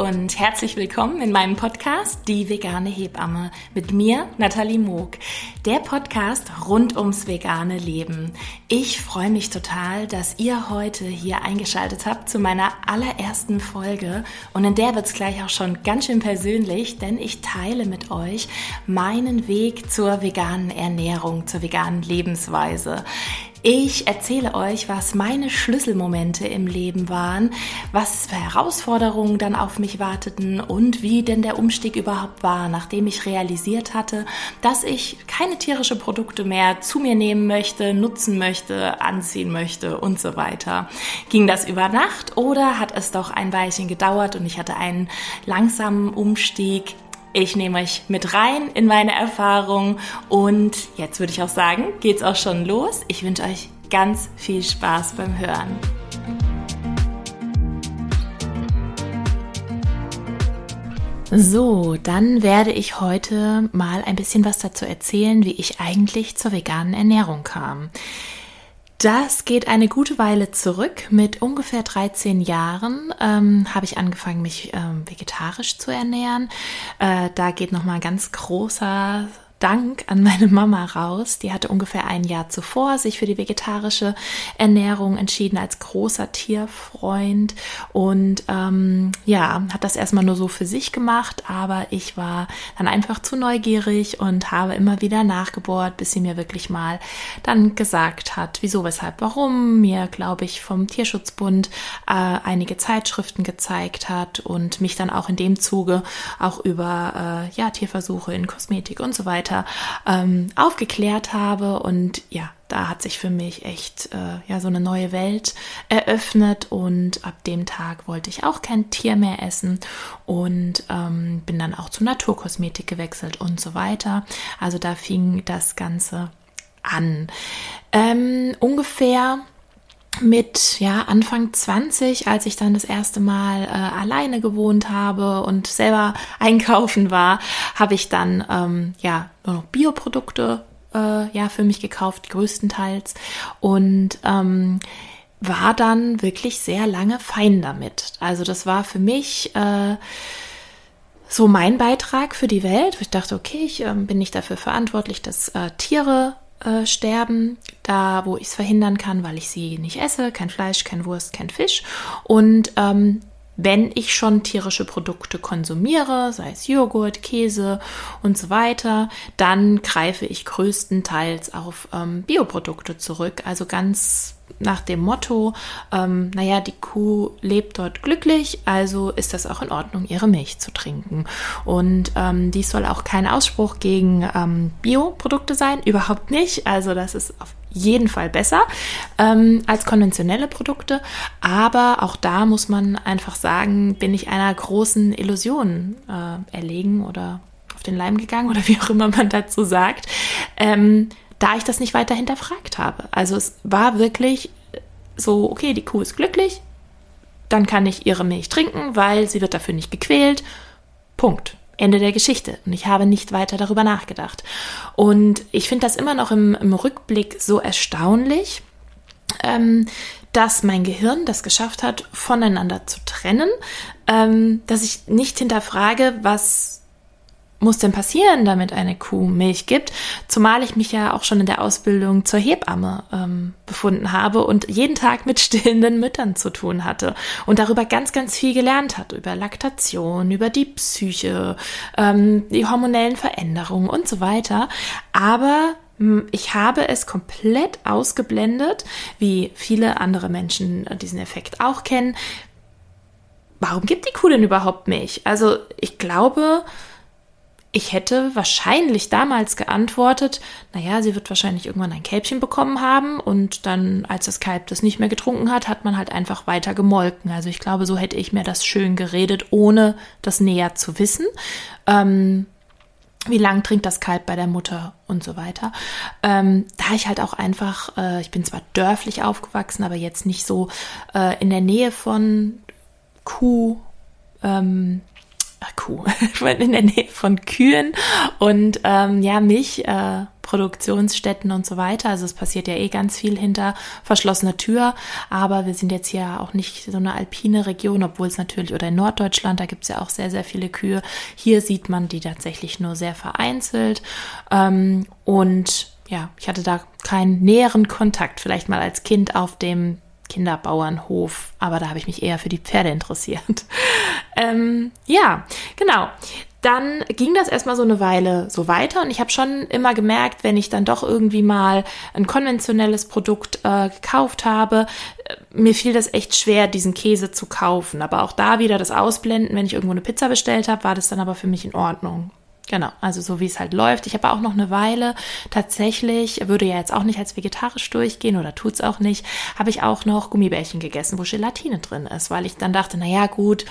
und herzlich willkommen in meinem Podcast Die vegane Hebamme mit mir, Nathalie Moog. Der Podcast rund ums vegane Leben. Ich freue mich total, dass ihr heute hier eingeschaltet habt zu meiner allerersten Folge und in der wird es gleich auch schon ganz schön persönlich, denn ich teile mit euch meinen Weg zur veganen Ernährung, zur veganen Lebensweise. Ich erzähle euch, was meine Schlüsselmomente im Leben waren, was für Herausforderungen dann auf mich warteten und wie denn der Umstieg überhaupt war, nachdem ich realisiert hatte, dass ich keine tierische Produkte mehr zu mir nehmen möchte, nutzen möchte, anziehen möchte und so weiter. Ging das über Nacht oder hat es doch ein Weilchen gedauert und ich hatte einen langsamen Umstieg ich nehme euch mit rein in meine Erfahrung und jetzt würde ich auch sagen, geht's auch schon los. Ich wünsche euch ganz viel Spaß beim Hören. So, dann werde ich heute mal ein bisschen was dazu erzählen, wie ich eigentlich zur veganen Ernährung kam. Das geht eine gute Weile zurück. Mit ungefähr 13 Jahren ähm, habe ich angefangen, mich ähm, vegetarisch zu ernähren. Äh, da geht nochmal ein ganz großer Dank an meine Mama raus. Die hatte ungefähr ein Jahr zuvor sich für die vegetarische Ernährung entschieden als großer Tierfreund und ähm, ja, hat das erstmal nur so für sich gemacht, aber ich war dann einfach zu neugierig und habe immer wieder nachgebohrt, bis sie mir wirklich mal dann gesagt hat, wieso, weshalb, warum, mir, glaube ich, vom Tierschutzbund äh, einige Zeitschriften gezeigt hat und mich dann auch in dem Zuge auch über äh, ja, Tierversuche in Kosmetik und so weiter weiter ähm, aufgeklärt habe. Und ja, da hat sich für mich echt äh, ja so eine neue Welt eröffnet und ab dem Tag wollte ich auch kein Tier mehr essen und ähm, bin dann auch zu Naturkosmetik gewechselt und so weiter. Also da fing das Ganze an. Ähm, ungefähr mit ja Anfang 20, als ich dann das erste Mal äh, alleine gewohnt habe und selber einkaufen war, habe ich dann ähm, ja nur noch Bioprodukte äh, ja für mich gekauft, größtenteils und ähm, war dann wirklich sehr lange fein damit. Also das war für mich äh, so mein Beitrag für die Welt. Ich dachte, okay, ich äh, bin nicht dafür verantwortlich, dass äh, Tiere äh, sterben, da wo ich es verhindern kann, weil ich sie nicht esse, kein Fleisch, kein Wurst, kein Fisch. Und ähm, wenn ich schon tierische Produkte konsumiere, sei es Joghurt, Käse und so weiter, dann greife ich größtenteils auf ähm, Bioprodukte zurück. Also ganz nach dem Motto, ähm, naja, die Kuh lebt dort glücklich, also ist das auch in Ordnung, ihre Milch zu trinken. Und ähm, dies soll auch kein Ausspruch gegen ähm, Bioprodukte sein, überhaupt nicht. Also das ist auf jeden Fall besser ähm, als konventionelle Produkte. Aber auch da muss man einfach sagen, bin ich einer großen Illusion äh, erlegen oder auf den Leim gegangen oder wie auch immer man dazu sagt. Ähm, da ich das nicht weiter hinterfragt habe. Also es war wirklich so, okay, die Kuh ist glücklich, dann kann ich ihre Milch trinken, weil sie wird dafür nicht gequält. Punkt. Ende der Geschichte. Und ich habe nicht weiter darüber nachgedacht. Und ich finde das immer noch im, im Rückblick so erstaunlich, ähm, dass mein Gehirn das geschafft hat, voneinander zu trennen, ähm, dass ich nicht hinterfrage, was muss denn passieren, damit eine Kuh Milch gibt? Zumal ich mich ja auch schon in der Ausbildung zur Hebamme ähm, befunden habe und jeden Tag mit stillenden Müttern zu tun hatte und darüber ganz, ganz viel gelernt hat, über Laktation, über die Psyche, ähm, die hormonellen Veränderungen und so weiter. Aber hm, ich habe es komplett ausgeblendet, wie viele andere Menschen diesen Effekt auch kennen. Warum gibt die Kuh denn überhaupt Milch? Also ich glaube, ich hätte wahrscheinlich damals geantwortet, naja, sie wird wahrscheinlich irgendwann ein Kälbchen bekommen haben und dann, als das Kalb das nicht mehr getrunken hat, hat man halt einfach weiter gemolken. Also ich glaube, so hätte ich mir das schön geredet, ohne das näher zu wissen. Ähm, wie lang trinkt das Kalb bei der Mutter und so weiter. Ähm, da ich halt auch einfach, äh, ich bin zwar dörflich aufgewachsen, aber jetzt nicht so äh, in der Nähe von Kuh, ähm, Kuh, in der Nähe von Kühen und ähm, ja, Milchproduktion Produktionsstätten und so weiter. Also es passiert ja eh ganz viel hinter verschlossener Tür. Aber wir sind jetzt hier auch nicht so eine alpine Region, obwohl es natürlich, oder in Norddeutschland, da gibt es ja auch sehr, sehr viele Kühe. Hier sieht man die tatsächlich nur sehr vereinzelt. Ähm, und ja, ich hatte da keinen näheren Kontakt, vielleicht mal als Kind auf dem Kinderbauernhof, aber da habe ich mich eher für die Pferde interessiert. ähm, ja, genau. Dann ging das erstmal so eine Weile so weiter und ich habe schon immer gemerkt, wenn ich dann doch irgendwie mal ein konventionelles Produkt äh, gekauft habe, äh, mir fiel das echt schwer, diesen Käse zu kaufen. Aber auch da wieder das Ausblenden, wenn ich irgendwo eine Pizza bestellt habe, war das dann aber für mich in Ordnung. Genau, also so wie es halt läuft. Ich habe auch noch eine Weile tatsächlich, würde ja jetzt auch nicht als vegetarisch durchgehen oder tut es auch nicht, habe ich auch noch Gummibärchen gegessen, wo Gelatine drin ist, weil ich dann dachte, naja gut,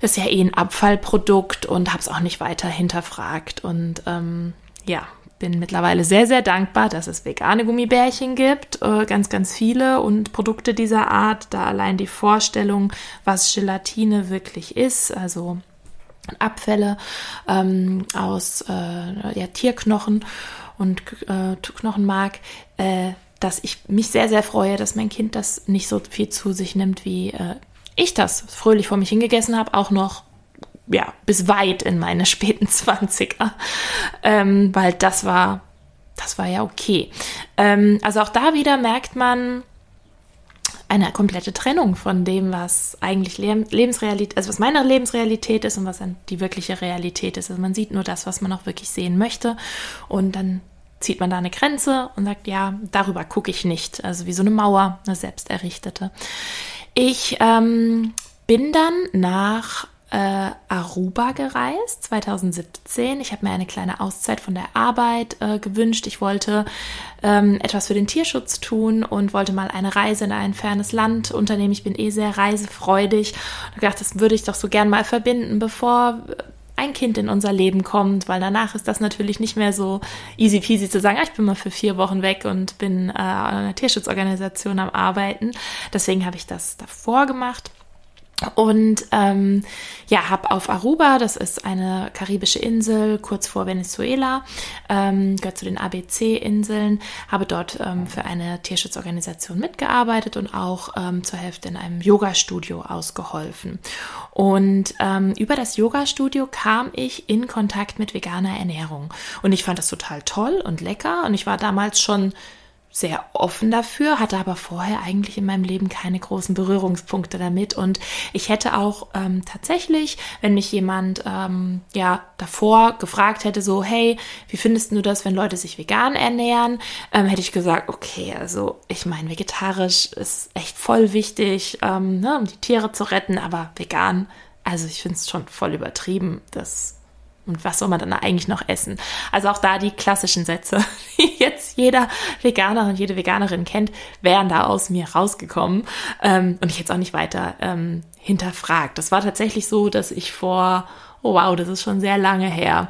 ist ja eh ein Abfallprodukt und habe es auch nicht weiter hinterfragt. Und ähm, ja, bin mittlerweile sehr, sehr dankbar, dass es vegane Gummibärchen gibt, äh, ganz, ganz viele und Produkte dieser Art, da allein die Vorstellung, was Gelatine wirklich ist, also Abfälle ähm, aus äh, ja, Tierknochen und äh, Knochenmark, äh, dass ich mich sehr, sehr freue, dass mein Kind das nicht so viel zu sich nimmt, wie äh, ich das fröhlich vor mich hingegessen habe, auch noch ja, bis weit in meine späten Zwanziger, ähm, weil das war, das war ja okay. Ähm, also auch da wieder merkt man, eine komplette Trennung von dem, was eigentlich Lebensrealität, also was meine Lebensrealität ist und was dann die wirkliche Realität ist. Also man sieht nur das, was man auch wirklich sehen möchte und dann zieht man da eine Grenze und sagt, ja, darüber gucke ich nicht. Also wie so eine Mauer, eine selbst errichtete. Ich ähm, bin dann nach äh, Aruba gereist, 2017. Ich habe mir eine kleine Auszeit von der Arbeit äh, gewünscht. Ich wollte ähm, etwas für den Tierschutz tun und wollte mal eine Reise in ein fernes Land unternehmen. Ich bin eh sehr reisefreudig. Und gedacht, das würde ich doch so gern mal verbinden, bevor ein Kind in unser Leben kommt, weil danach ist das natürlich nicht mehr so easy peasy zu sagen, ah, ich bin mal für vier Wochen weg und bin äh, an einer Tierschutzorganisation am Arbeiten. Deswegen habe ich das davor gemacht und ähm, ja, habe auf Aruba, das ist eine karibische Insel kurz vor Venezuela, ähm, gehört zu den ABC-Inseln, habe dort ähm, für eine Tierschutzorganisation mitgearbeitet und auch ähm, zur Hälfte in einem Yoga-Studio ausgeholfen. Und ähm, über das Yoga-Studio kam ich in Kontakt mit veganer Ernährung. Und ich fand das total toll und lecker. Und ich war damals schon sehr offen dafür, hatte aber vorher eigentlich in meinem Leben keine großen Berührungspunkte damit. Und ich hätte auch ähm, tatsächlich, wenn mich jemand ähm, ja davor gefragt hätte, so, hey, wie findest du das, wenn Leute sich vegan ernähren, ähm, hätte ich gesagt, okay, also ich meine, vegetarisch ist echt voll wichtig, ähm, ne, um die Tiere zu retten, aber vegan, also ich finde es schon voll übertrieben. Das und was soll man dann eigentlich noch essen? Also auch da die klassischen Sätze, die jetzt jeder Veganer und jede Veganerin kennt, wären da aus mir rausgekommen ähm, und ich jetzt auch nicht weiter ähm, hinterfragt. Das war tatsächlich so, dass ich vor, oh wow, das ist schon sehr lange her.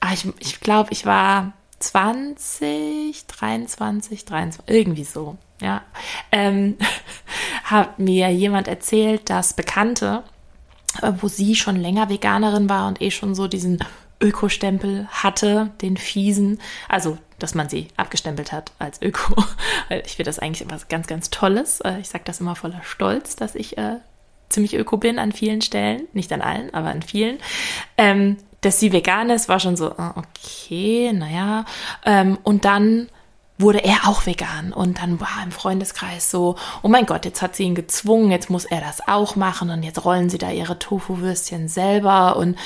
Aber ah, ich, ich glaube, ich war 20, 23, 23, irgendwie so, ja. Ähm, hat mir jemand erzählt, dass Bekannte wo sie schon länger Veganerin war und eh schon so diesen Ökostempel hatte, den fiesen, also dass man sie abgestempelt hat als Öko. Ich finde das eigentlich etwas ganz, ganz Tolles. Äh, ich sage das immer voller Stolz, dass ich äh, ziemlich öko bin an vielen Stellen. Nicht an allen, aber an vielen. Ähm, dass sie vegan ist, war schon so, ah, okay, naja. Ähm, und dann wurde er auch vegan. Und dann war im Freundeskreis so, oh mein Gott, jetzt hat sie ihn gezwungen, jetzt muss er das auch machen und jetzt rollen sie da ihre Tofu-Würstchen selber. Und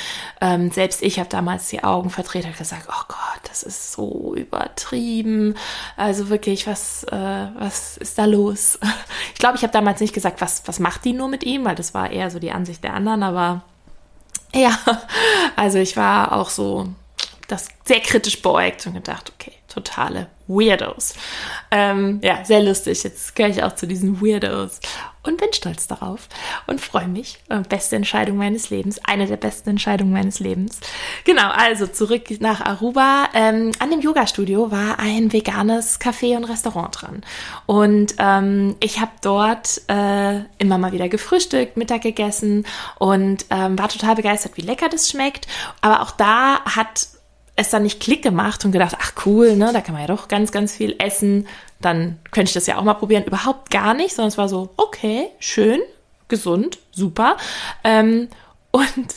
ähm, selbst ich habe damals die Augen verdreht und gesagt, oh Gott, das ist so übertrieben. Also wirklich, was, äh, was ist da los? Ich glaube, ich habe damals nicht gesagt, was, was macht die nur mit ihm, weil das war eher so die Ansicht der anderen, aber ja, also ich war auch so das sehr kritisch beäugt und gedacht, okay, totale Weirdos. Ähm, ja, sehr lustig. Jetzt gehöre ich auch zu diesen Weirdos und bin stolz darauf und freue mich. Äh, beste Entscheidung meines Lebens. Eine der besten Entscheidungen meines Lebens. Genau, also zurück nach Aruba. Ähm, an dem Yoga-Studio war ein veganes Café und Restaurant dran. Und ähm, ich habe dort äh, immer mal wieder gefrühstückt, Mittag gegessen und ähm, war total begeistert, wie lecker das schmeckt. Aber auch da hat es dann nicht Klick gemacht und gedacht, ach cool, ne, da kann man ja doch ganz, ganz viel essen. Dann könnte ich das ja auch mal probieren. Überhaupt gar nicht, sondern es war so, okay, schön, gesund, super. Ähm, und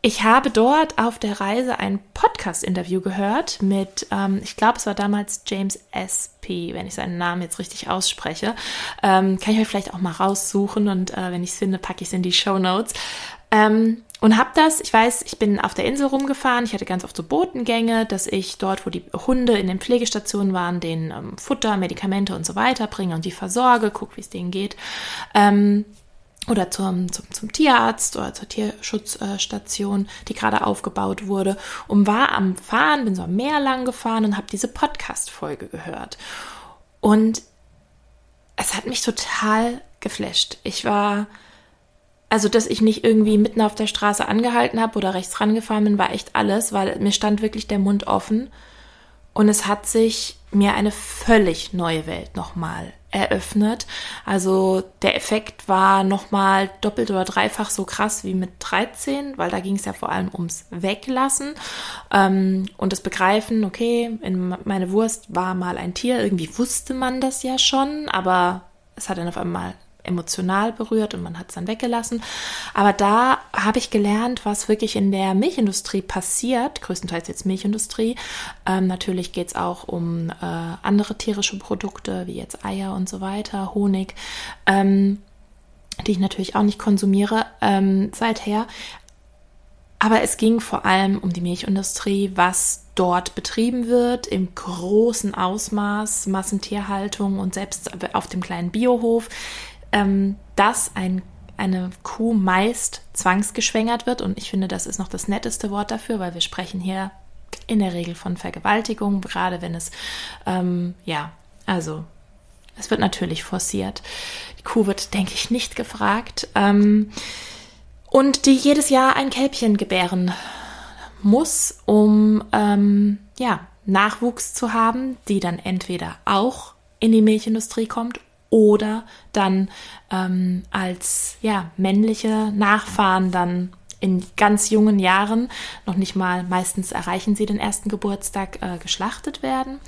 ich habe dort auf der Reise ein Podcast-Interview gehört mit, ähm, ich glaube, es war damals James S.P., wenn ich seinen Namen jetzt richtig ausspreche. Ähm, kann ich euch vielleicht auch mal raussuchen und äh, wenn ich es finde, packe ich es in die Show Notes. Ähm, und habe das, ich weiß, ich bin auf der Insel rumgefahren, ich hatte ganz oft so Botengänge, dass ich dort, wo die Hunde in den Pflegestationen waren, den ähm, Futter, Medikamente und so weiter bringe und die versorge, gucke, wie es denen geht. Ähm, oder zum, zum, zum Tierarzt oder zur Tierschutzstation, die gerade aufgebaut wurde und war am Fahren, bin so am Meer lang gefahren und habe diese Podcast-Folge gehört. Und es hat mich total geflasht. Ich war also dass ich nicht irgendwie mitten auf der Straße angehalten habe oder rechts rangefahren bin, war echt alles, weil mir stand wirklich der Mund offen. Und es hat sich mir eine völlig neue Welt nochmal eröffnet. Also der Effekt war nochmal doppelt oder dreifach so krass wie mit 13, weil da ging es ja vor allem ums Weglassen. Ähm, und das Begreifen, okay, in meine Wurst war mal ein Tier, irgendwie wusste man das ja schon, aber es hat dann auf einmal emotional berührt und man hat es dann weggelassen. Aber da habe ich gelernt, was wirklich in der Milchindustrie passiert, größtenteils jetzt Milchindustrie. Ähm, natürlich geht es auch um äh, andere tierische Produkte, wie jetzt Eier und so weiter, Honig, ähm, die ich natürlich auch nicht konsumiere ähm, seither. Aber es ging vor allem um die Milchindustrie, was dort betrieben wird, im großen Ausmaß, Massentierhaltung und selbst auf dem kleinen Biohof ähm, dass ein, eine Kuh meist zwangsgeschwängert wird. Und ich finde, das ist noch das netteste Wort dafür, weil wir sprechen hier in der Regel von Vergewaltigung, gerade wenn es, ähm, ja, also es wird natürlich forciert. Die Kuh wird, denke ich, nicht gefragt. Ähm, und die jedes Jahr ein Kälbchen gebären muss, um ähm, ja, Nachwuchs zu haben, die dann entweder auch in die Milchindustrie kommt oder dann ähm, als ja, männliche Nachfahren dann in ganz jungen Jahren, noch nicht mal, meistens erreichen sie den ersten Geburtstag, äh, geschlachtet werden,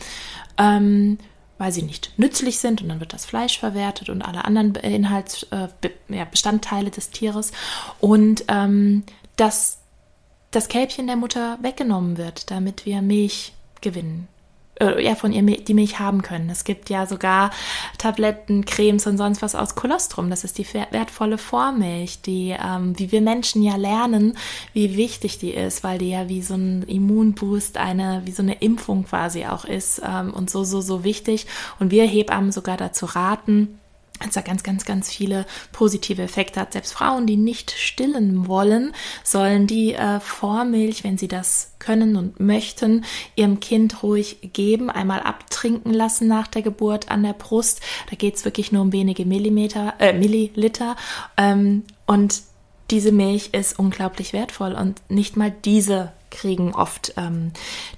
ähm, weil sie nicht nützlich sind und dann wird das Fleisch verwertet und alle anderen Inhalts, äh, Bestandteile des Tieres. Und ähm, dass das Kälbchen der Mutter weggenommen wird, damit wir Milch gewinnen äh, ja, von ihr die Milch haben können. Es gibt ja sogar Tabletten, Cremes und sonst was aus Kolostrum. Das ist die wertvolle Vormilch, die, ähm, wie wir Menschen ja lernen, wie wichtig die ist, weil die ja wie so ein Immunboost, eine, wie so eine Impfung quasi auch ist ähm, und so, so, so wichtig. Und wir Hebammen sogar dazu raten, es da ganz, ganz, ganz viele positive Effekte hat. Selbst Frauen, die nicht stillen wollen, sollen die äh, Vormilch, wenn sie das können und möchten, ihrem Kind ruhig geben, einmal abtrinken lassen nach der Geburt an der Brust. Da geht's wirklich nur um wenige Millimeter, äh, Milliliter. Ähm, und diese Milch ist unglaublich wertvoll und nicht mal diese kriegen oft ähm,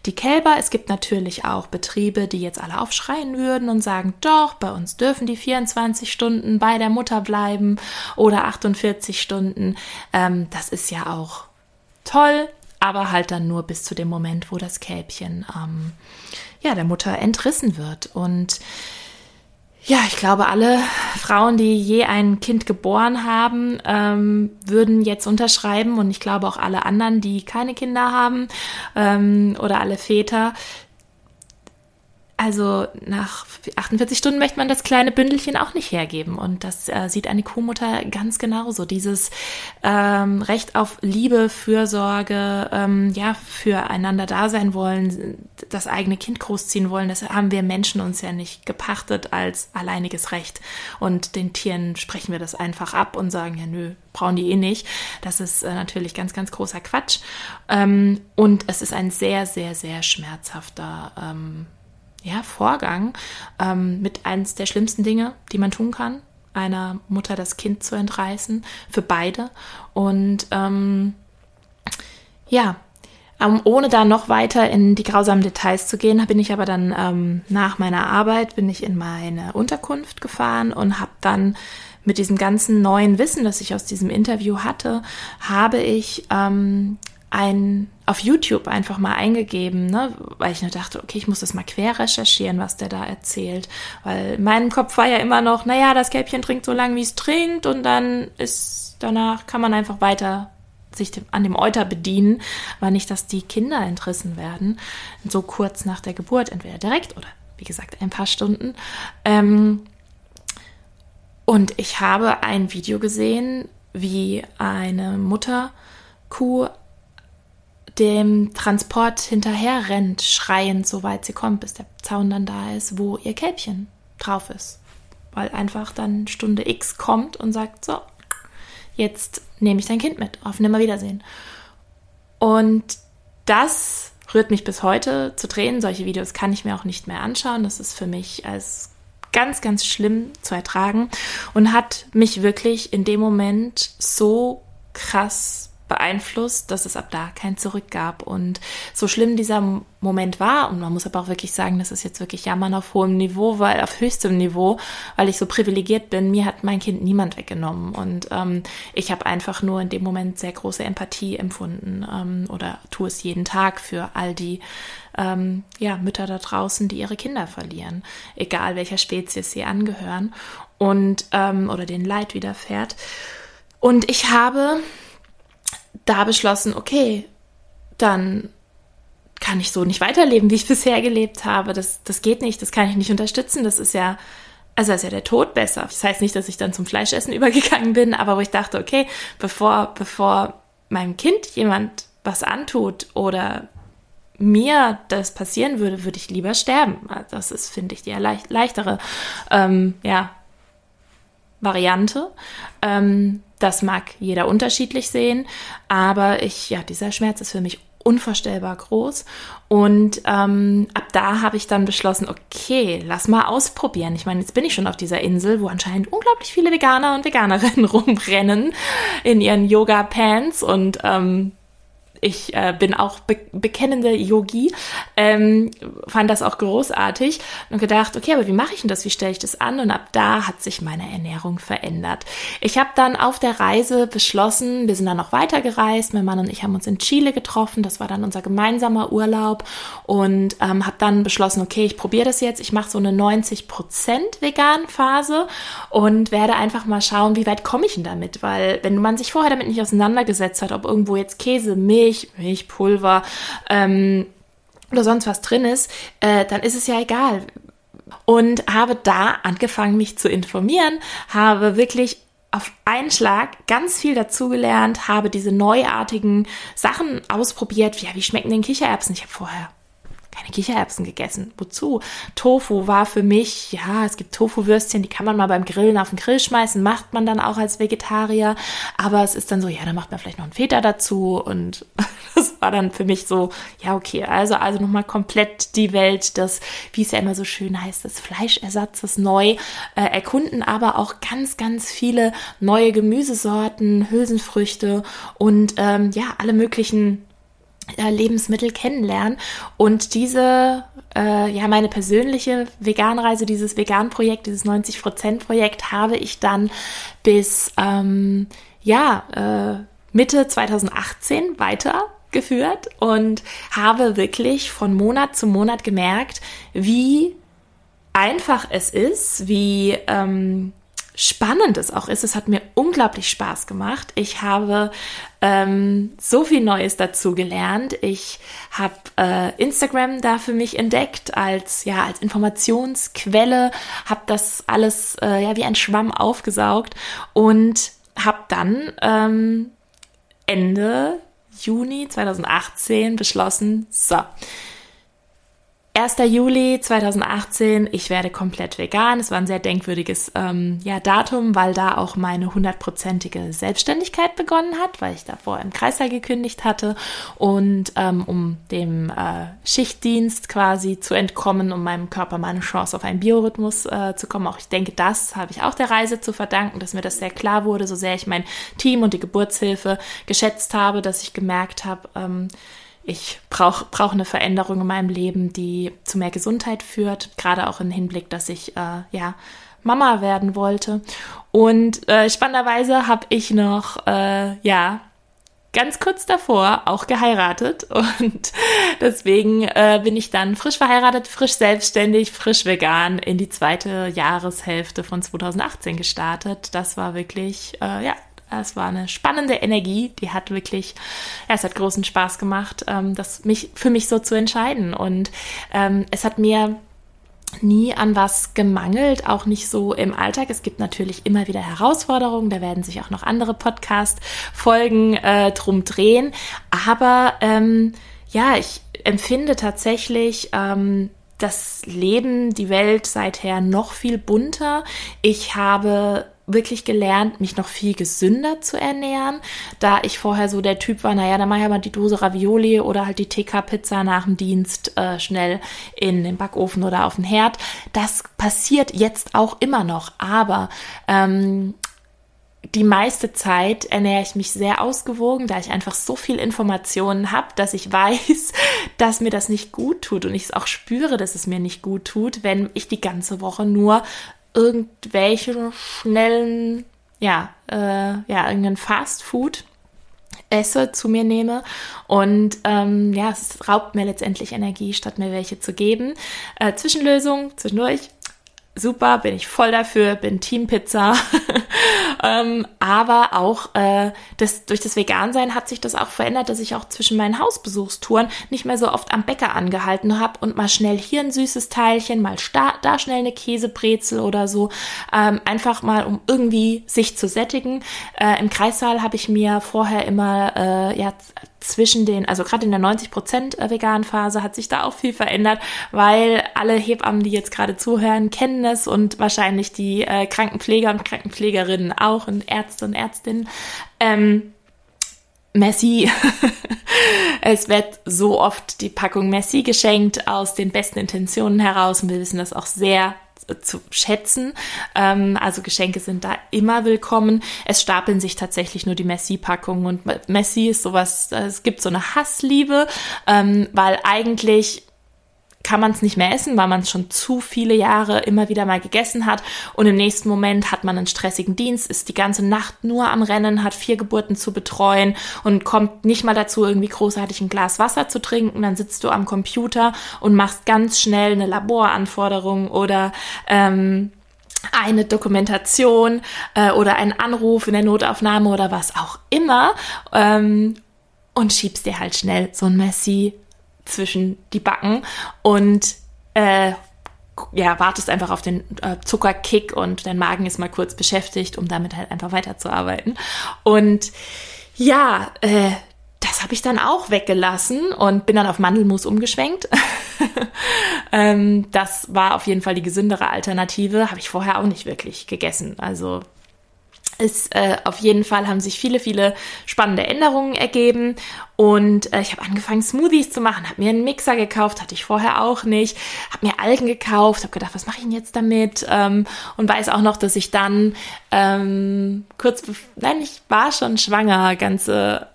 die Kälber. Es gibt natürlich auch Betriebe, die jetzt alle aufschreien würden und sagen, doch, bei uns dürfen die 24 Stunden bei der Mutter bleiben oder 48 Stunden. Ähm, das ist ja auch toll, aber halt dann nur bis zu dem Moment, wo das Kälbchen ähm, ja der Mutter entrissen wird und ja, ich glaube, alle Frauen, die je ein Kind geboren haben, ähm, würden jetzt unterschreiben und ich glaube auch alle anderen, die keine Kinder haben ähm, oder alle Väter, also nach 48 Stunden möchte man das kleine Bündelchen auch nicht hergeben. Und das äh, sieht eine Kuhmutter ganz genauso. Dieses ähm, Recht auf Liebe, Fürsorge, ähm, ja, füreinander da sein wollen, das eigene Kind großziehen wollen, das haben wir Menschen uns ja nicht gepachtet als alleiniges Recht. Und den Tieren sprechen wir das einfach ab und sagen, ja, nö, brauchen die eh nicht. Das ist äh, natürlich ganz, ganz großer Quatsch. Ähm, und es ist ein sehr, sehr, sehr schmerzhafter ähm, ja, Vorgang ähm, mit eines der schlimmsten Dinge, die man tun kann, einer Mutter das Kind zu entreißen, für beide. Und ähm, ja, ähm, ohne da noch weiter in die grausamen Details zu gehen, bin ich aber dann ähm, nach meiner Arbeit bin ich in meine Unterkunft gefahren und habe dann mit diesem ganzen neuen Wissen, das ich aus diesem Interview hatte, habe ich ähm, ein auf YouTube einfach mal eingegeben, ne, weil ich nur dachte, okay, ich muss das mal quer recherchieren, was der da erzählt, weil in meinem Kopf war ja immer noch, naja, das Kälbchen trinkt so lange, wie es trinkt und dann ist danach kann man einfach weiter sich dem, an dem Euter bedienen, aber nicht, dass die Kinder entrissen werden, so kurz nach der Geburt, entweder direkt oder wie gesagt ein paar Stunden. Ähm, und ich habe ein Video gesehen, wie eine Mutterkuh dem Transport hinterher rennt, schreiend, soweit sie kommt, bis der Zaun dann da ist, wo ihr Kälbchen drauf ist. Weil einfach dann Stunde X kommt und sagt, so, jetzt nehme ich dein Kind mit, auf Nimmerwiedersehen. Und das rührt mich bis heute zu Tränen. Solche Videos kann ich mir auch nicht mehr anschauen. Das ist für mich als ganz, ganz schlimm zu ertragen und hat mich wirklich in dem Moment so krass beeinflusst, dass es ab da kein Zurück gab. Und so schlimm dieser Moment war, und man muss aber auch wirklich sagen, das ist jetzt wirklich Jammern auf hohem Niveau, weil auf höchstem Niveau, weil ich so privilegiert bin, mir hat mein Kind niemand weggenommen. Und ähm, ich habe einfach nur in dem Moment sehr große Empathie empfunden ähm, oder tue es jeden Tag für all die ähm, ja, Mütter da draußen, die ihre Kinder verlieren, egal welcher Spezies sie angehören und ähm, oder den Leid widerfährt. Und ich habe da beschlossen, okay, dann kann ich so nicht weiterleben, wie ich bisher gelebt habe. Das, das geht nicht, das kann ich nicht unterstützen. Das ist ja, also ist ja der Tod besser. Das heißt nicht, dass ich dann zum Fleischessen übergegangen bin, aber wo ich dachte, okay, bevor, bevor meinem Kind jemand was antut oder mir das passieren würde, würde ich lieber sterben. Das ist, finde ich, die leichtere ähm, ja, Variante. Ähm, das mag jeder unterschiedlich sehen, aber ich, ja, dieser Schmerz ist für mich unvorstellbar groß. Und ähm, ab da habe ich dann beschlossen, okay, lass mal ausprobieren. Ich meine, jetzt bin ich schon auf dieser Insel, wo anscheinend unglaublich viele Veganer und Veganerinnen rumrennen in ihren Yoga-Pants und ähm, ich äh, bin auch be bekennende Yogi, ähm, fand das auch großartig und gedacht, okay, aber wie mache ich denn das? Wie stelle ich das an? Und ab da hat sich meine Ernährung verändert. Ich habe dann auf der Reise beschlossen, wir sind dann noch weiter gereist, mein Mann und ich haben uns in Chile getroffen, das war dann unser gemeinsamer Urlaub und ähm, habe dann beschlossen, okay, ich probiere das jetzt, ich mache so eine 90% vegan Phase und werde einfach mal schauen, wie weit komme ich denn damit, weil wenn man sich vorher damit nicht auseinandergesetzt hat, ob irgendwo jetzt Käse, Milch, Milch, Milchpulver ähm, oder sonst was drin ist, äh, dann ist es ja egal. Und habe da angefangen, mich zu informieren, habe wirklich auf einen Schlag ganz viel dazugelernt, habe diese neuartigen Sachen ausprobiert. Ja, wie schmecken denn Kichererbsen? Ich habe vorher keine Kichererbsen gegessen. Wozu? Tofu war für mich, ja, es gibt Tofu-Würstchen, die kann man mal beim Grillen auf den Grill schmeißen, macht man dann auch als Vegetarier. Aber es ist dann so, ja, da macht man vielleicht noch einen Feta dazu. Und das war dann für mich so, ja, okay, also, also nochmal komplett die Welt des, wie es ja immer so schön heißt, des Fleischersatzes neu äh, erkunden, aber auch ganz, ganz viele neue Gemüsesorten, Hülsenfrüchte und ähm, ja, alle möglichen Lebensmittel kennenlernen. Und diese, äh, ja, meine persönliche Veganreise, dieses Vegan-Projekt, dieses 90%-Projekt habe ich dann bis, ähm, ja, äh, Mitte 2018 weitergeführt und habe wirklich von Monat zu Monat gemerkt, wie einfach es ist, wie, ähm, spannend es auch ist. Es hat mir unglaublich Spaß gemacht. Ich habe ähm, so viel Neues dazu gelernt. Ich habe äh, Instagram da für mich entdeckt als ja als Informationsquelle. Habe das alles äh, ja wie ein Schwamm aufgesaugt und habe dann ähm, Ende Juni 2018 beschlossen, so 1. Juli 2018, ich werde komplett vegan. Es war ein sehr denkwürdiges ähm, ja, Datum, weil da auch meine hundertprozentige Selbstständigkeit begonnen hat, weil ich davor im Kreißsaal gekündigt hatte und ähm, um dem äh, Schichtdienst quasi zu entkommen, um meinem Körper mal eine Chance auf einen Biorhythmus äh, zu kommen. Auch ich denke, das habe ich auch der Reise zu verdanken, dass mir das sehr klar wurde, so sehr ich mein Team und die Geburtshilfe geschätzt habe, dass ich gemerkt habe, ähm, ich brauche brauch eine Veränderung in meinem Leben, die zu mehr Gesundheit führt, gerade auch im Hinblick, dass ich äh, ja Mama werden wollte. Und äh, spannenderweise habe ich noch äh, ja ganz kurz davor auch geheiratet und deswegen äh, bin ich dann frisch verheiratet, frisch selbstständig, frisch vegan in die zweite Jahreshälfte von 2018 gestartet. Das war wirklich, äh, ja, es war eine spannende Energie, die hat wirklich, ja, es hat großen Spaß gemacht, ähm, das mich für mich so zu entscheiden und ähm, es hat mir nie an was gemangelt, auch nicht so im Alltag. Es gibt natürlich immer wieder Herausforderungen, da werden sich auch noch andere Podcast-Folgen äh, drum drehen. Aber ähm, ja, ich empfinde tatsächlich ähm, das Leben, die Welt seither noch viel bunter. Ich habe wirklich gelernt, mich noch viel gesünder zu ernähren, da ich vorher so der Typ war, naja, dann mache ich aber die Dose Ravioli oder halt die TK-Pizza nach dem Dienst äh, schnell in den Backofen oder auf den Herd. Das passiert jetzt auch immer noch, aber ähm, die meiste Zeit ernähre ich mich sehr ausgewogen, da ich einfach so viel Informationen habe, dass ich weiß, dass mir das nicht gut tut und ich es auch spüre, dass es mir nicht gut tut, wenn ich die ganze Woche nur irgendwelche schnellen, ja, äh, ja, irgendein Fast Food esse, zu mir nehme. Und ähm, ja, es raubt mir letztendlich Energie, statt mir welche zu geben. Äh, Zwischenlösung, zwischendurch, super, bin ich voll dafür, bin Team Pizza. ähm, aber auch äh, das, durch das Vegansein hat sich das auch verändert, dass ich auch zwischen meinen Hausbesuchstouren nicht mehr so oft am Bäcker angehalten habe und mal schnell hier ein süßes Teilchen, mal da schnell eine Käsebrezel oder so. Ähm, einfach mal, um irgendwie sich zu sättigen. Äh, Im Kreissaal habe ich mir vorher immer äh, ja, zwischen den, also gerade in der 90% äh, veganen Phase hat sich da auch viel verändert, weil alle Hebammen, die jetzt gerade zuhören, kennen es und wahrscheinlich die äh, Krankenpfleger und Krankenpflegerinnen auch und Ärzte und Ärztinnen. Ähm, Messi. es wird so oft die Packung Messi geschenkt aus den besten Intentionen heraus und wir wissen das auch sehr zu schätzen. Ähm, also Geschenke sind da immer willkommen. Es stapeln sich tatsächlich nur die Messi-Packungen und Messi ist sowas, es gibt so eine Hassliebe, ähm, weil eigentlich kann man es nicht mehr essen, weil man es schon zu viele Jahre immer wieder mal gegessen hat. Und im nächsten Moment hat man einen stressigen Dienst, ist die ganze Nacht nur am Rennen, hat vier Geburten zu betreuen und kommt nicht mal dazu, irgendwie großartig ein Glas Wasser zu trinken. Dann sitzt du am Computer und machst ganz schnell eine Laboranforderung oder ähm, eine Dokumentation äh, oder einen Anruf in der Notaufnahme oder was auch immer ähm, und schiebst dir halt schnell so ein Messi zwischen die Backen und äh, ja, wartest einfach auf den äh, Zuckerkick und dein Magen ist mal kurz beschäftigt, um damit halt einfach weiterzuarbeiten. Und ja, äh, das habe ich dann auch weggelassen und bin dann auf Mandelmus umgeschwenkt. ähm, das war auf jeden Fall die gesündere Alternative. Habe ich vorher auch nicht wirklich gegessen. Also ist äh, auf jeden Fall haben sich viele, viele spannende Änderungen ergeben. Und äh, ich habe angefangen Smoothies zu machen, habe mir einen Mixer gekauft, hatte ich vorher auch nicht, habe mir Algen gekauft, habe gedacht, was mache ich denn jetzt damit? Ähm, und weiß auch noch, dass ich dann ähm, kurz, nein, ich war schon schwanger, ganze,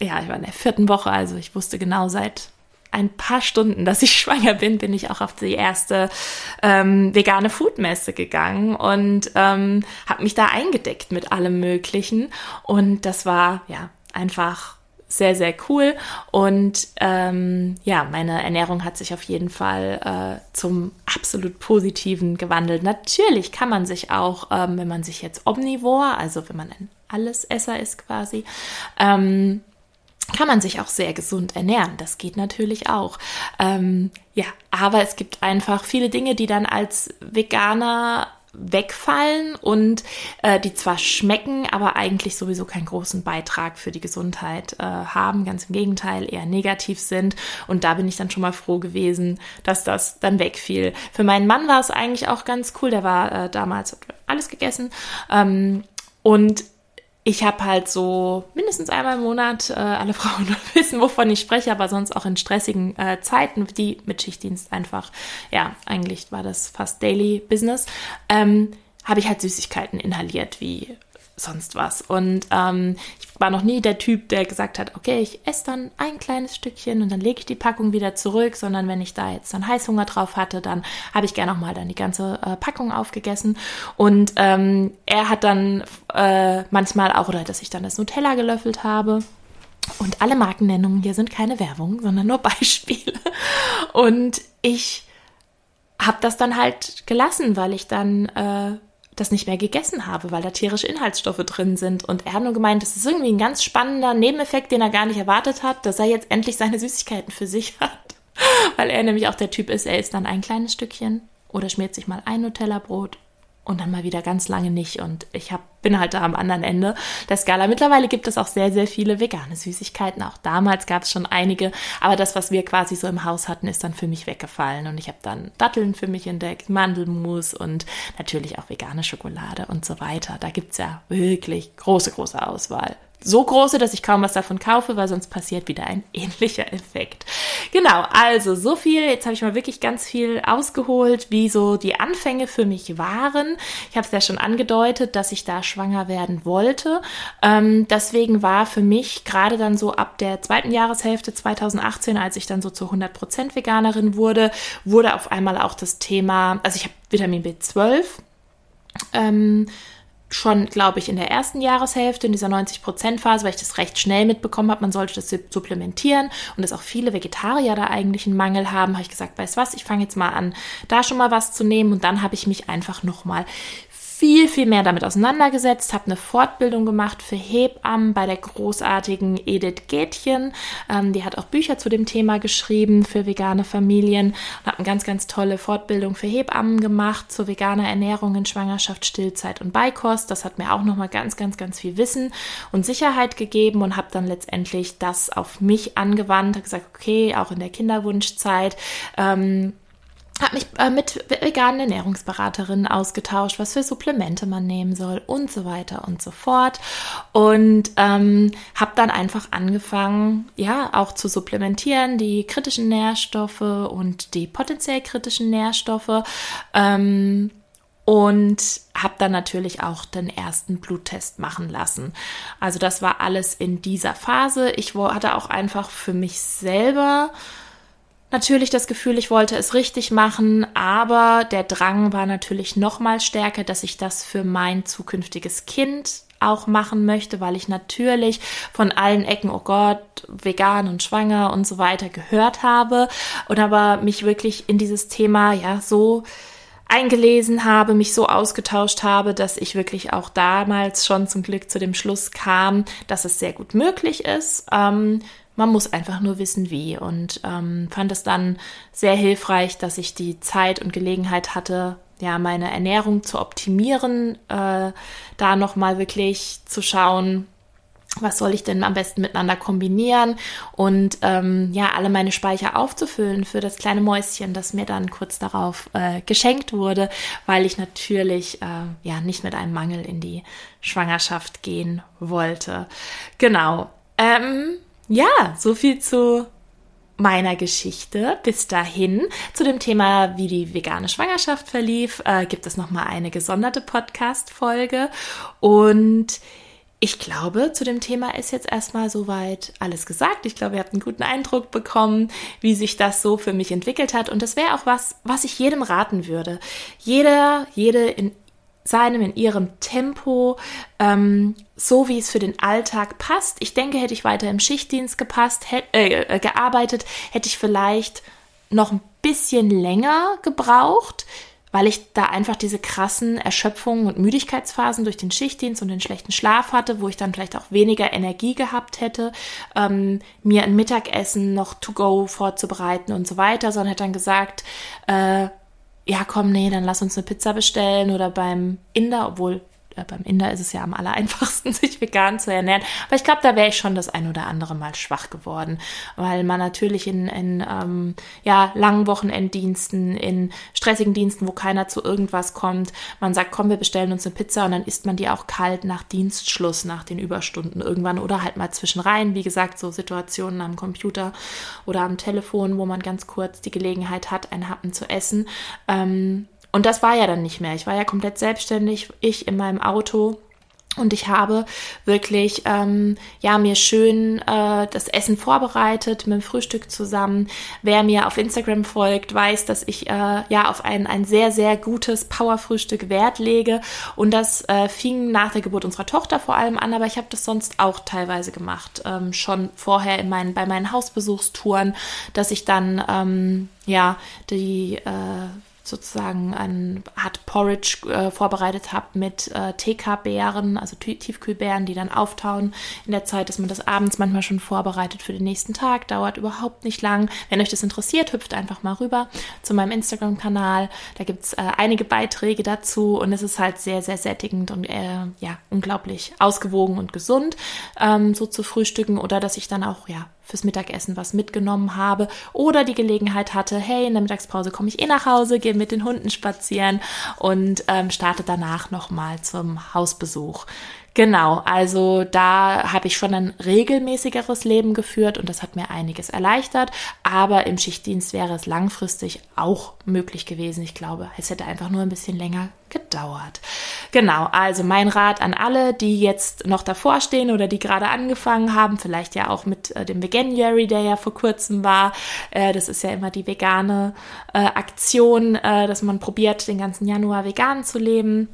ja, ich war in der vierten Woche, also ich wusste genau seit ein paar Stunden, dass ich schwanger bin, bin ich auch auf die erste ähm, vegane Foodmesse gegangen und ähm, habe mich da eingedeckt mit allem Möglichen. Und das war ja einfach sehr, sehr cool. Und ähm, ja, meine Ernährung hat sich auf jeden Fall äh, zum absolut Positiven gewandelt. Natürlich kann man sich auch, ähm, wenn man sich jetzt omnivor, also wenn man ein Allesesser ist quasi, ähm, kann man sich auch sehr gesund ernähren. Das geht natürlich auch. Ähm, ja, aber es gibt einfach viele Dinge, die dann als Veganer wegfallen und äh, die zwar schmecken, aber eigentlich sowieso keinen großen Beitrag für die Gesundheit äh, haben, ganz im Gegenteil, eher negativ sind. Und da bin ich dann schon mal froh gewesen, dass das dann wegfiel. Für meinen Mann war es eigentlich auch ganz cool, der war äh, damals alles gegessen. Ähm, und ich habe halt so mindestens einmal im Monat, äh, alle Frauen wissen, wovon ich spreche, aber sonst auch in stressigen äh, Zeiten, die mit Schichtdienst einfach, ja, eigentlich war das fast Daily Business, ähm, habe ich halt Süßigkeiten inhaliert, wie sonst was. Und ähm, ich war noch nie der Typ, der gesagt hat, okay, ich esse dann ein kleines Stückchen und dann lege ich die Packung wieder zurück, sondern wenn ich da jetzt dann Heißhunger drauf hatte, dann habe ich gerne nochmal dann die ganze äh, Packung aufgegessen. Und ähm, er hat dann äh, manchmal auch, oder dass ich dann das Nutella gelöffelt habe, Und alle Markennennungen hier sind keine Werbung, sondern nur Beispiele. Und ich habe das dann halt gelassen, weil ich dann äh, das nicht mehr gegessen habe, weil da tierische Inhaltsstoffe drin sind. Und er hat nur gemeint, das ist irgendwie ein ganz spannender Nebeneffekt, den er gar nicht erwartet hat, dass er jetzt endlich seine Süßigkeiten für sich hat. weil er nämlich auch der Typ ist, er isst dann ein kleines Stückchen oder schmiert sich mal ein Nutella-Brot und dann mal wieder ganz lange nicht. Und ich hab, bin halt da am anderen Ende der Skala. Mittlerweile gibt es auch sehr, sehr viele vegane Süßigkeiten. Auch damals gab es schon einige. Aber das, was wir quasi so im Haus hatten, ist dann für mich weggefallen. Und ich habe dann Datteln für mich entdeckt, Mandelmus und natürlich auch vegane Schokolade und so weiter. Da gibt's ja wirklich große, große Auswahl so große, dass ich kaum was davon kaufe, weil sonst passiert wieder ein ähnlicher Effekt. Genau, also so viel. Jetzt habe ich mal wirklich ganz viel ausgeholt, wie so die Anfänge für mich waren. Ich habe es ja schon angedeutet, dass ich da schwanger werden wollte. Ähm, deswegen war für mich gerade dann so ab der zweiten Jahreshälfte 2018, als ich dann so zu 100% Veganerin wurde, wurde auf einmal auch das Thema, also ich habe Vitamin B12. Ähm, schon, glaube ich, in der ersten Jahreshälfte, in dieser 90%-Phase, weil ich das recht schnell mitbekommen habe, man sollte das supplementieren und dass auch viele Vegetarier da eigentlich einen Mangel haben, habe ich gesagt, weißt was, ich fange jetzt mal an, da schon mal was zu nehmen und dann habe ich mich einfach nochmal viel, viel mehr damit auseinandergesetzt, habe eine Fortbildung gemacht für Hebammen bei der großartigen Edith Gätchen. Ähm, die hat auch Bücher zu dem Thema geschrieben für vegane Familien und habe eine ganz, ganz tolle Fortbildung für Hebammen gemacht zur veganer Ernährung in Schwangerschaft, Stillzeit und Beikost. Das hat mir auch nochmal ganz, ganz, ganz viel Wissen und Sicherheit gegeben und habe dann letztendlich das auf mich angewandt, habe gesagt, okay, auch in der Kinderwunschzeit ähm, habe mich äh, mit veganen Ernährungsberaterinnen ausgetauscht, was für Supplemente man nehmen soll und so weiter und so fort. Und ähm, habe dann einfach angefangen, ja, auch zu supplementieren, die kritischen Nährstoffe und die potenziell kritischen Nährstoffe. Ähm, und habe dann natürlich auch den ersten Bluttest machen lassen. Also das war alles in dieser Phase. Ich hatte auch einfach für mich selber natürlich das Gefühl, ich wollte es richtig machen, aber der Drang war natürlich noch mal stärker, dass ich das für mein zukünftiges Kind auch machen möchte, weil ich natürlich von allen Ecken, oh Gott, vegan und schwanger und so weiter gehört habe und aber mich wirklich in dieses Thema ja so eingelesen habe, mich so ausgetauscht habe, dass ich wirklich auch damals schon zum Glück zu dem Schluss kam, dass es sehr gut möglich ist. Ähm, man muss einfach nur wissen, wie. Und ähm, fand es dann sehr hilfreich, dass ich die Zeit und Gelegenheit hatte, ja, meine Ernährung zu optimieren, äh, da nochmal wirklich zu schauen, was soll ich denn am besten miteinander kombinieren und ähm, ja, alle meine Speicher aufzufüllen für das kleine Mäuschen, das mir dann kurz darauf äh, geschenkt wurde, weil ich natürlich äh, ja nicht mit einem Mangel in die Schwangerschaft gehen wollte. Genau. Ähm, ja, so viel zu meiner Geschichte. Bis dahin zu dem Thema, wie die vegane Schwangerschaft verlief, äh, gibt es nochmal eine gesonderte Podcast-Folge. Und ich glaube, zu dem Thema ist jetzt erstmal soweit alles gesagt. Ich glaube, ihr habt einen guten Eindruck bekommen, wie sich das so für mich entwickelt hat. Und das wäre auch was, was ich jedem raten würde. Jeder, jede in seinem, in ihrem Tempo, ähm, so wie es für den Alltag passt. Ich denke, hätte ich weiter im Schichtdienst gepasst, hätte, äh, gearbeitet, hätte ich vielleicht noch ein bisschen länger gebraucht, weil ich da einfach diese krassen Erschöpfungen und Müdigkeitsphasen durch den Schichtdienst und den schlechten Schlaf hatte, wo ich dann vielleicht auch weniger Energie gehabt hätte, ähm, mir ein Mittagessen noch to go vorzubereiten und so weiter, sondern hätte dann gesagt, äh, ja, komm, nee, dann lass uns eine Pizza bestellen oder beim Inder, obwohl äh, beim Inder ist es ja am aller einfachsten, sich vegan zu ernähren. Aber ich glaube, da wäre ich schon das ein oder andere Mal schwach geworden, weil man natürlich in, in ähm, ja, langen Wochenenddiensten, in stressigen Diensten, wo keiner zu irgendwas kommt, man sagt, komm, wir bestellen uns eine Pizza und dann isst man die auch kalt nach Dienstschluss, nach den Überstunden irgendwann oder halt mal zwischenrein. Wie gesagt, so Situationen am Computer oder am Telefon, wo man ganz kurz die Gelegenheit hat, ein Happen zu essen. Ähm, und das war ja dann nicht mehr. Ich war ja komplett selbstständig, ich in meinem Auto Und ich habe wirklich ähm, ja mir schön äh, das Essen vorbereitet mit dem Frühstück zusammen. Wer mir auf Instagram folgt, weiß, dass ich äh, ja auf ein, ein sehr, sehr gutes Powerfrühstück Wert lege. Und das äh, fing nach der Geburt unserer Tochter vor allem an, aber ich habe das sonst auch teilweise gemacht. Ähm, schon vorher in meinen, bei meinen Hausbesuchstouren, dass ich dann ähm, ja die äh, sozusagen eine Art Porridge äh, vorbereitet habe mit äh, TK-Beeren, also Tiefkühlbeeren, die dann auftauen in der Zeit, dass man das abends manchmal schon vorbereitet für den nächsten Tag. Dauert überhaupt nicht lang. Wenn euch das interessiert, hüpft einfach mal rüber zu meinem Instagram-Kanal. Da gibt es äh, einige Beiträge dazu und es ist halt sehr, sehr sättigend und äh, ja, unglaublich ausgewogen und gesund, ähm, so zu frühstücken oder dass ich dann auch ja fürs Mittagessen was mitgenommen habe oder die Gelegenheit hatte, hey, in der Mittagspause komme ich eh nach Hause, gehe mit den Hunden spazieren und ähm, starte danach nochmal zum Hausbesuch. Genau, also da habe ich schon ein regelmäßigeres Leben geführt und das hat mir einiges erleichtert. Aber im Schichtdienst wäre es langfristig auch möglich gewesen. Ich glaube, es hätte einfach nur ein bisschen länger gedauert. Genau, also mein Rat an alle, die jetzt noch davor stehen oder die gerade angefangen haben, vielleicht ja auch mit äh, dem Veganuary, der ja vor kurzem war. Äh, das ist ja immer die vegane äh, Aktion, dass man probiert, den ganzen Januar vegan zu leben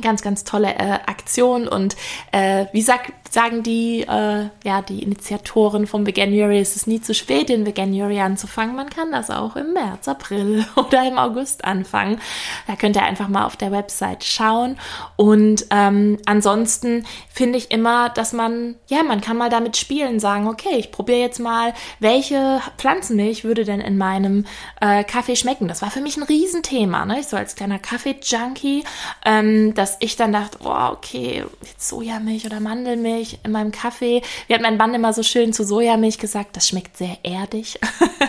ganz, ganz tolle äh, Aktion und äh, wie sag, sagen die, äh, ja, die Initiatoren vom Veganuary, es ist nie zu spät, den Veganuary anzufangen. Man kann das auch im März, April oder im August anfangen. Da könnt ihr einfach mal auf der Website schauen. Und ähm, ansonsten finde ich immer, dass man, ja, man kann mal damit spielen, sagen, okay, ich probiere jetzt mal, welche Pflanzenmilch würde denn in meinem äh, Kaffee schmecken. Das war für mich ein Riesenthema, ne? Ich so als kleiner Kaffee-Junkie, ähm, dass ich dann dachte, oh, okay, jetzt Sojamilch oder Mandelmilch in meinem Kaffee. Wie hat mein Mann immer so schön zu Sojamilch gesagt, das schmeckt sehr erdig.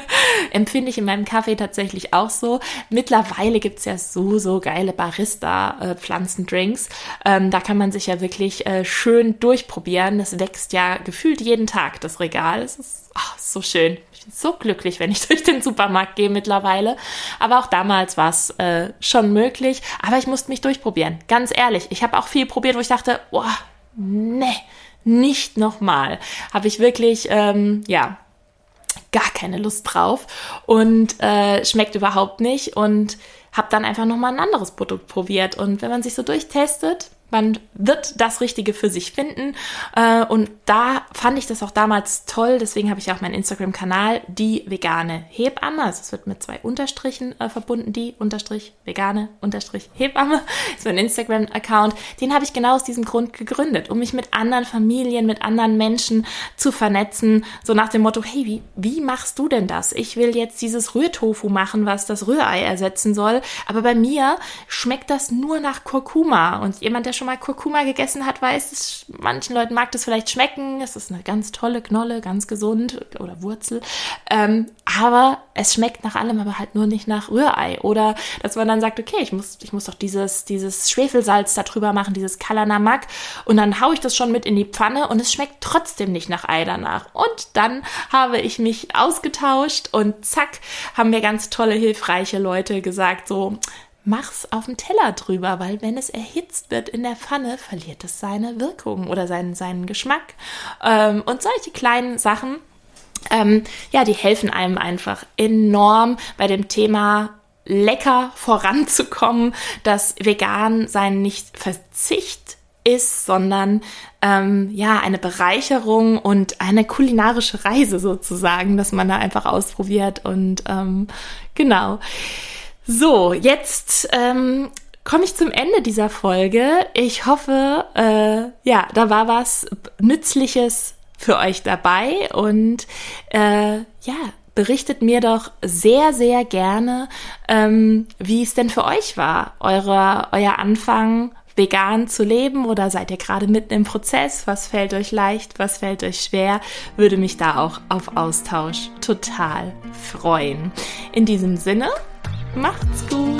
Empfinde ich in meinem Kaffee tatsächlich auch so. Mittlerweile gibt es ja so, so geile Barista-Pflanzendrinks. Ähm, da kann man sich ja wirklich äh, schön durchprobieren. Das wächst ja gefühlt jeden Tag, das Regal. Es ist oh, so schön. Ich bin so glücklich, wenn ich durch den Supermarkt gehe mittlerweile. Aber auch damals war es äh, schon möglich. Aber ich musste mich durchprobieren. Ganz ehrlich. Ich habe auch viel probiert, wo ich dachte, boah, ne, nicht nochmal. Habe ich wirklich, ähm, ja, gar keine Lust drauf und äh, schmeckt überhaupt nicht und habe dann einfach nochmal ein anderes Produkt probiert. Und wenn man sich so durchtestet, man wird das Richtige für sich finden. Äh, und da fand ich das auch damals toll. Deswegen habe ich auch meinen Instagram-Kanal, die vegane Hebamme. Also es wird mit zwei Unterstrichen äh, verbunden. Die Unterstrich vegane Unterstrich Hebamme ist mein Instagram-Account. Den habe ich genau aus diesem Grund gegründet, um mich mit anderen Familien, mit anderen Menschen zu vernetzen. So nach dem Motto, hey, wie, wie machst du denn das? Ich will jetzt dieses Rührtofu machen, was das Rührei ersetzen soll. Aber bei mir schmeckt das nur nach Kurkuma. Und jemand, der schon mal Kurkuma gegessen hat, weiß, es, manchen Leuten mag das vielleicht schmecken. Es ist eine ganz tolle Knolle, ganz gesund oder Wurzel. Ähm, aber es schmeckt nach allem, aber halt nur nicht nach Rührei. Oder dass man dann sagt, okay, ich muss, ich muss doch dieses, dieses Schwefelsalz da drüber machen, dieses Kalanamak. Und dann haue ich das schon mit in die Pfanne und es schmeckt trotzdem nicht nach Ei danach. Und dann habe ich mich ausgetauscht und zack, haben mir ganz tolle, hilfreiche Leute gesagt, so, mach's auf dem Teller drüber, weil wenn es erhitzt wird in der Pfanne, verliert es seine Wirkung oder seinen, seinen Geschmack. Ähm, und solche kleinen Sachen, ähm, ja, die helfen einem einfach enorm bei dem Thema lecker voranzukommen, dass vegan sein nicht Verzicht ist, sondern ähm, ja eine Bereicherung und eine kulinarische Reise sozusagen, dass man da einfach ausprobiert und ähm, genau. So, jetzt ähm, komme ich zum Ende dieser Folge. Ich hoffe, äh, ja, da war was Nützliches für euch dabei und äh, ja, berichtet mir doch sehr, sehr gerne, ähm, wie es denn für euch war, eure, euer Anfang vegan zu leben oder seid ihr gerade mitten im Prozess? Was fällt euch leicht? Was fällt euch schwer? Würde mich da auch auf Austausch total freuen. In diesem Sinne, Macht's gut!